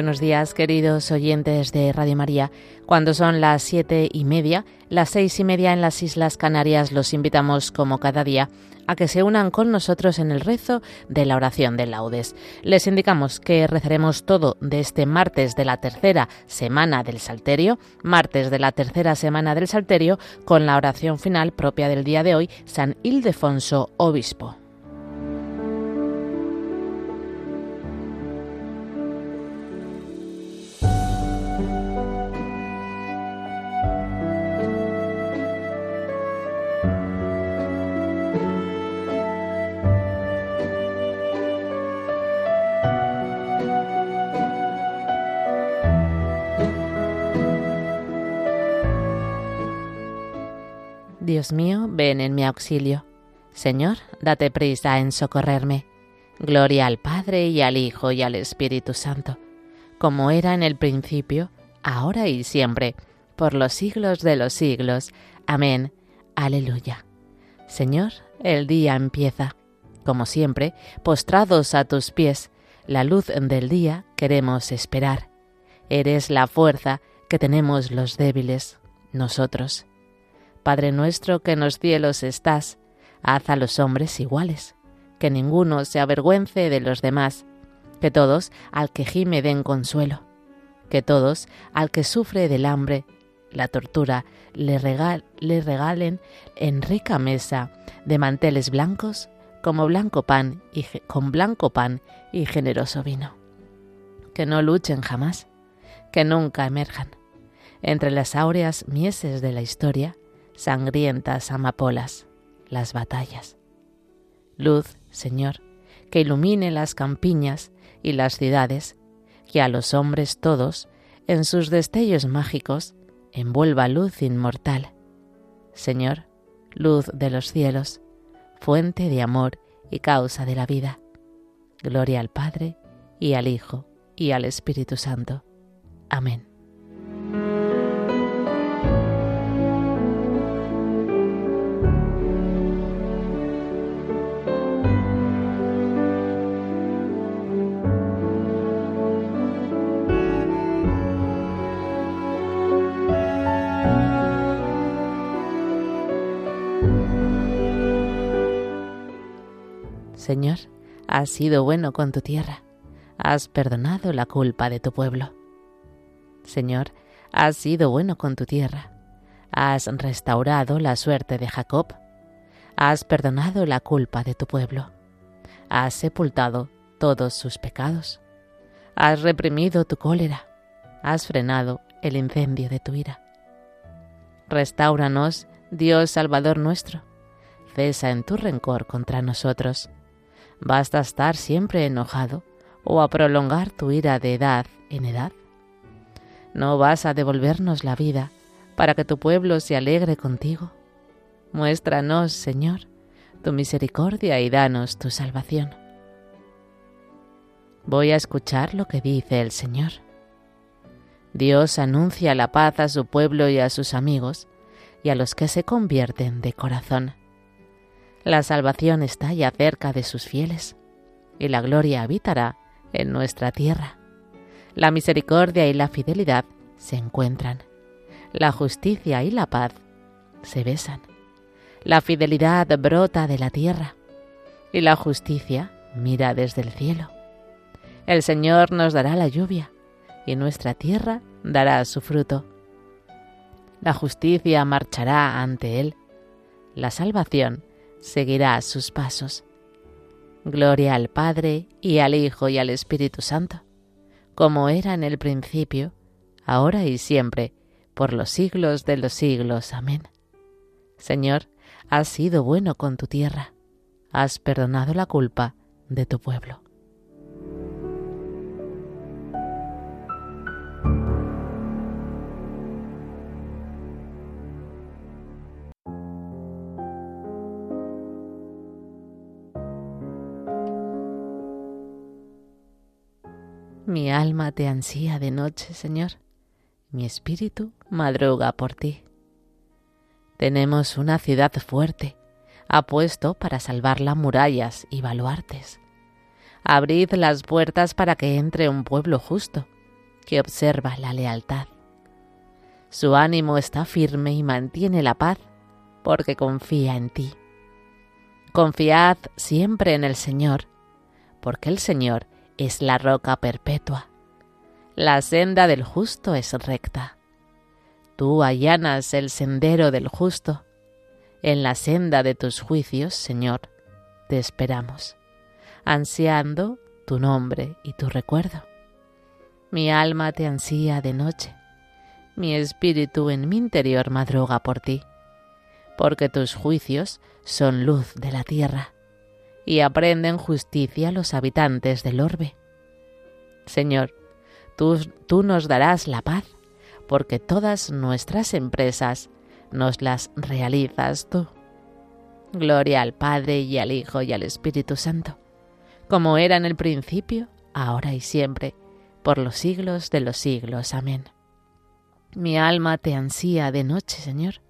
Buenos días, queridos oyentes de Radio María. Cuando son las siete y media, las seis y media en las Islas Canarias, los invitamos, como cada día, a que se unan con nosotros en el rezo de la oración de laudes. Les indicamos que rezaremos todo de este martes de la tercera semana del Salterio, martes de la tercera semana del Salterio, con la oración final propia del día de hoy, San Ildefonso Obispo. Dios mío, ven en mi auxilio. Señor, date prisa en socorrerme. Gloria al Padre y al Hijo y al Espíritu Santo, como era en el principio, ahora y siempre, por los siglos de los siglos. Amén. Aleluya. Señor, el día empieza. Como siempre, postrados a tus pies, la luz del día queremos esperar. Eres la fuerza que tenemos los débiles, nosotros. Padre nuestro que en los cielos estás, haz a los hombres iguales, que ninguno se avergüence de los demás, que todos al que gime den consuelo, que todos al que sufre del hambre, la tortura, le, le regalen en rica mesa de manteles blancos como blanco pan y con blanco pan y generoso vino. Que no luchen jamás, que nunca emerjan entre las áureas mieses de la historia sangrientas amapolas, las batallas. Luz, Señor, que ilumine las campiñas y las ciudades, que a los hombres todos, en sus destellos mágicos, envuelva luz inmortal. Señor, luz de los cielos, fuente de amor y causa de la vida. Gloria al Padre, y al Hijo, y al Espíritu Santo. Amén. Señor, has sido bueno con tu tierra, has perdonado la culpa de tu pueblo. Señor, has sido bueno con tu tierra, has restaurado la suerte de Jacob, has perdonado la culpa de tu pueblo, has sepultado todos sus pecados, has reprimido tu cólera, has frenado el incendio de tu ira. Restauranos, Dios Salvador nuestro, cesa en tu rencor contra nosotros ¿Basta estar siempre enojado o a prolongar tu ira de edad en edad? ¿No vas a devolvernos la vida para que tu pueblo se alegre contigo? Muéstranos, Señor, tu misericordia y danos tu salvación. Voy a escuchar lo que dice el Señor. Dios anuncia la paz a su pueblo y a sus amigos y a los que se convierten de corazón. La salvación está ya cerca de sus fieles, y la gloria habitará en nuestra tierra. La misericordia y la fidelidad se encuentran. La justicia y la paz se besan. La fidelidad brota de la tierra, y la justicia mira desde el cielo. El Señor nos dará la lluvia, y nuestra tierra dará su fruto. La justicia marchará ante Él. La salvación seguirá sus pasos. Gloria al Padre y al Hijo y al Espíritu Santo, como era en el principio, ahora y siempre, por los siglos de los siglos. Amén. Señor, has sido bueno con tu tierra, has perdonado la culpa de tu pueblo. Mi alma te ansía de noche, Señor. Mi espíritu madruga por ti. Tenemos una ciudad fuerte, apuesto para salvarla murallas y baluartes. Abrid las puertas para que entre un pueblo justo, que observa la lealtad. Su ánimo está firme y mantiene la paz porque confía en ti. Confiad siempre en el Señor, porque el Señor es la roca perpetua. La senda del justo es recta. Tú allanas el sendero del justo. En la senda de tus juicios, Señor, te esperamos, ansiando tu nombre y tu recuerdo. Mi alma te ansía de noche, mi espíritu en mi interior madruga por ti, porque tus juicios son luz de la tierra y aprenden justicia los habitantes del orbe. Señor, tú, nos darás la paz, porque todas nuestras empresas nos las realizas tú. Gloria al Padre y al Hijo y al Espíritu Santo, como era en el principio, ahora y siempre, por los siglos de los siglos. Amén. Mi alma te ansía de noche, Señor.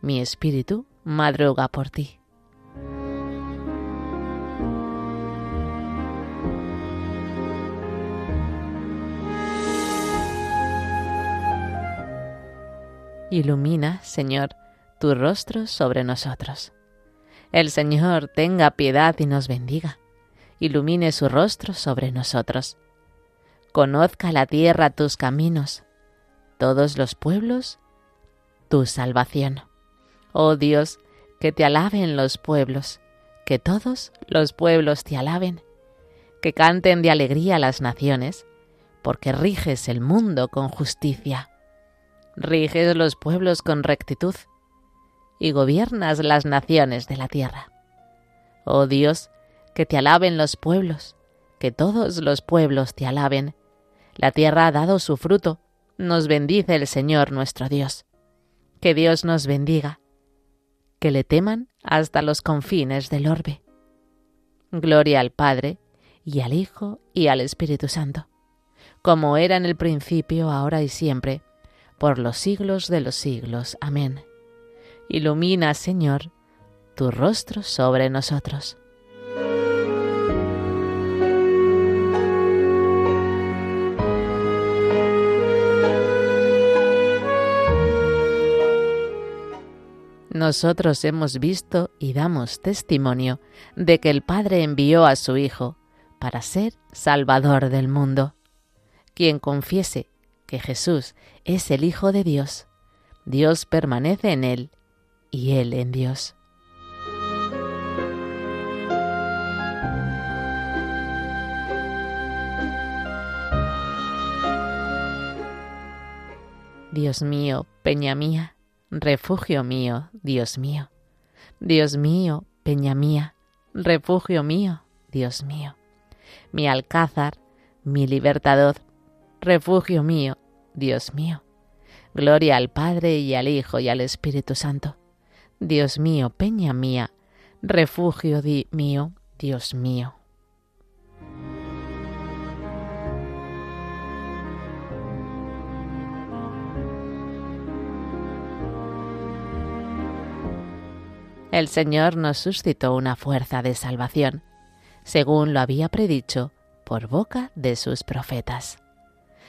Mi espíritu madruga por ti. Ilumina, Señor, tu rostro sobre nosotros. El Señor tenga piedad y nos bendiga. Ilumine su rostro sobre nosotros. Conozca la tierra tus caminos, todos los pueblos tu salvación. Oh Dios, que te alaben los pueblos, que todos los pueblos te alaben, que canten de alegría las naciones, porque riges el mundo con justicia riges los pueblos con rectitud y gobiernas las naciones de la tierra. Oh Dios, que te alaben los pueblos, que todos los pueblos te alaben. La tierra ha dado su fruto, nos bendice el Señor nuestro Dios. Que Dios nos bendiga, que le teman hasta los confines del orbe. Gloria al Padre, y al Hijo, y al Espíritu Santo, como era en el principio, ahora y siempre, por los siglos de los siglos. Amén. Ilumina, Señor, tu rostro sobre nosotros. Nosotros hemos visto y damos testimonio de que el Padre envió a su Hijo para ser Salvador del mundo. Quien confiese que Jesús es el Hijo de Dios, Dios permanece en él y él en Dios. Dios mío, peña mía, refugio mío, Dios mío. Dios mío, peña mía, refugio mío, Dios mío. Mi alcázar, mi libertador, refugio mío, Dios mío. Gloria al Padre y al Hijo y al Espíritu Santo. Dios mío, peña mía, refugio mío, Dios mío. El Señor nos suscitó una fuerza de salvación, según lo había predicho por boca de sus profetas.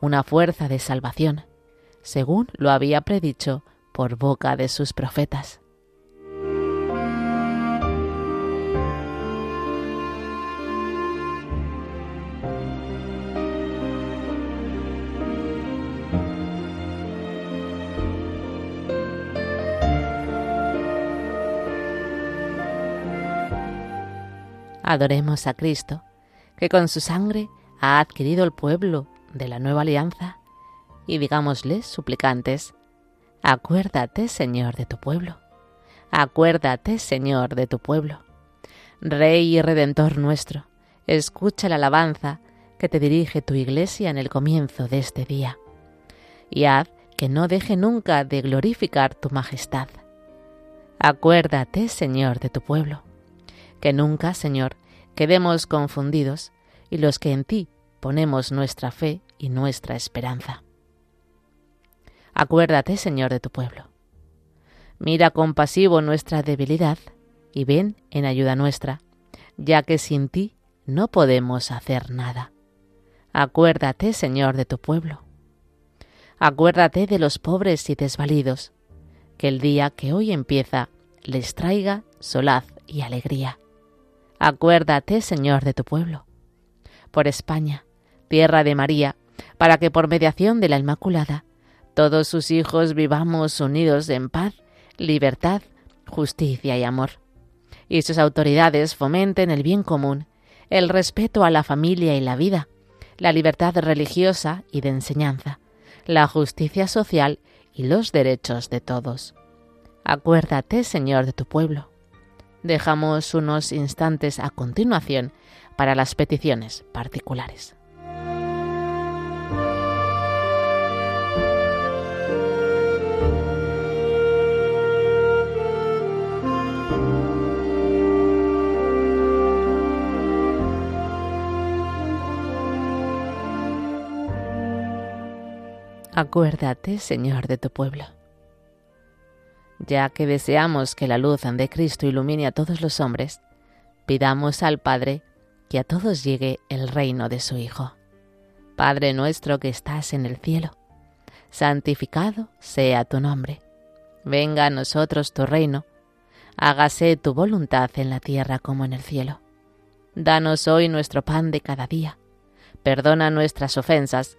una fuerza de salvación, según lo había predicho por boca de sus profetas. Adoremos a Cristo, que con su sangre ha adquirido el pueblo de la nueva alianza, y digámosle, suplicantes, acuérdate, Señor, de tu pueblo, acuérdate, Señor, de tu pueblo. Rey y Redentor nuestro, escucha la alabanza que te dirige tu iglesia en el comienzo de este día, y haz que no deje nunca de glorificar tu majestad. Acuérdate, Señor, de tu pueblo que nunca, Señor, quedemos confundidos y los que en ti ponemos nuestra fe y nuestra esperanza. Acuérdate, Señor, de tu pueblo. Mira compasivo nuestra debilidad y ven en ayuda nuestra, ya que sin ti no podemos hacer nada. Acuérdate, Señor, de tu pueblo. Acuérdate de los pobres y desvalidos, que el día que hoy empieza les traiga solaz y alegría. Acuérdate, Señor, de tu pueblo. Por España, tierra de María, para que por mediación de la Inmaculada, todos sus hijos vivamos unidos en paz, libertad, justicia y amor. Y sus autoridades fomenten el bien común, el respeto a la familia y la vida, la libertad religiosa y de enseñanza, la justicia social y los derechos de todos. Acuérdate, Señor, de tu pueblo dejamos unos instantes a continuación para las peticiones particulares. Acuérdate, Señor, de tu pueblo ya que deseamos que la luz de Cristo ilumine a todos los hombres, pidamos al Padre que a todos llegue el reino de su Hijo. Padre nuestro que estás en el cielo, santificado sea tu nombre. Venga a nosotros tu reino, hágase tu voluntad en la tierra como en el cielo. Danos hoy nuestro pan de cada día. Perdona nuestras ofensas,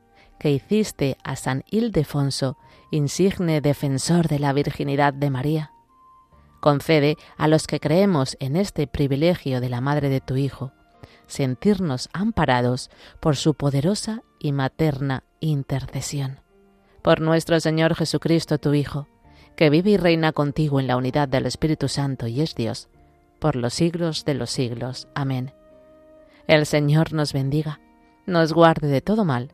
que hiciste a San Ildefonso insigne defensor de la virginidad de María, Concede a los que creemos en este privilegio de la Madre de tu Hijo sentirnos amparados por su poderosa y materna intercesión. Por nuestro Señor Jesucristo, tu Hijo, que vive y reina contigo en la unidad del Espíritu Santo y es Dios, por los siglos de los siglos. Amén. El Señor nos bendiga, nos guarde de todo mal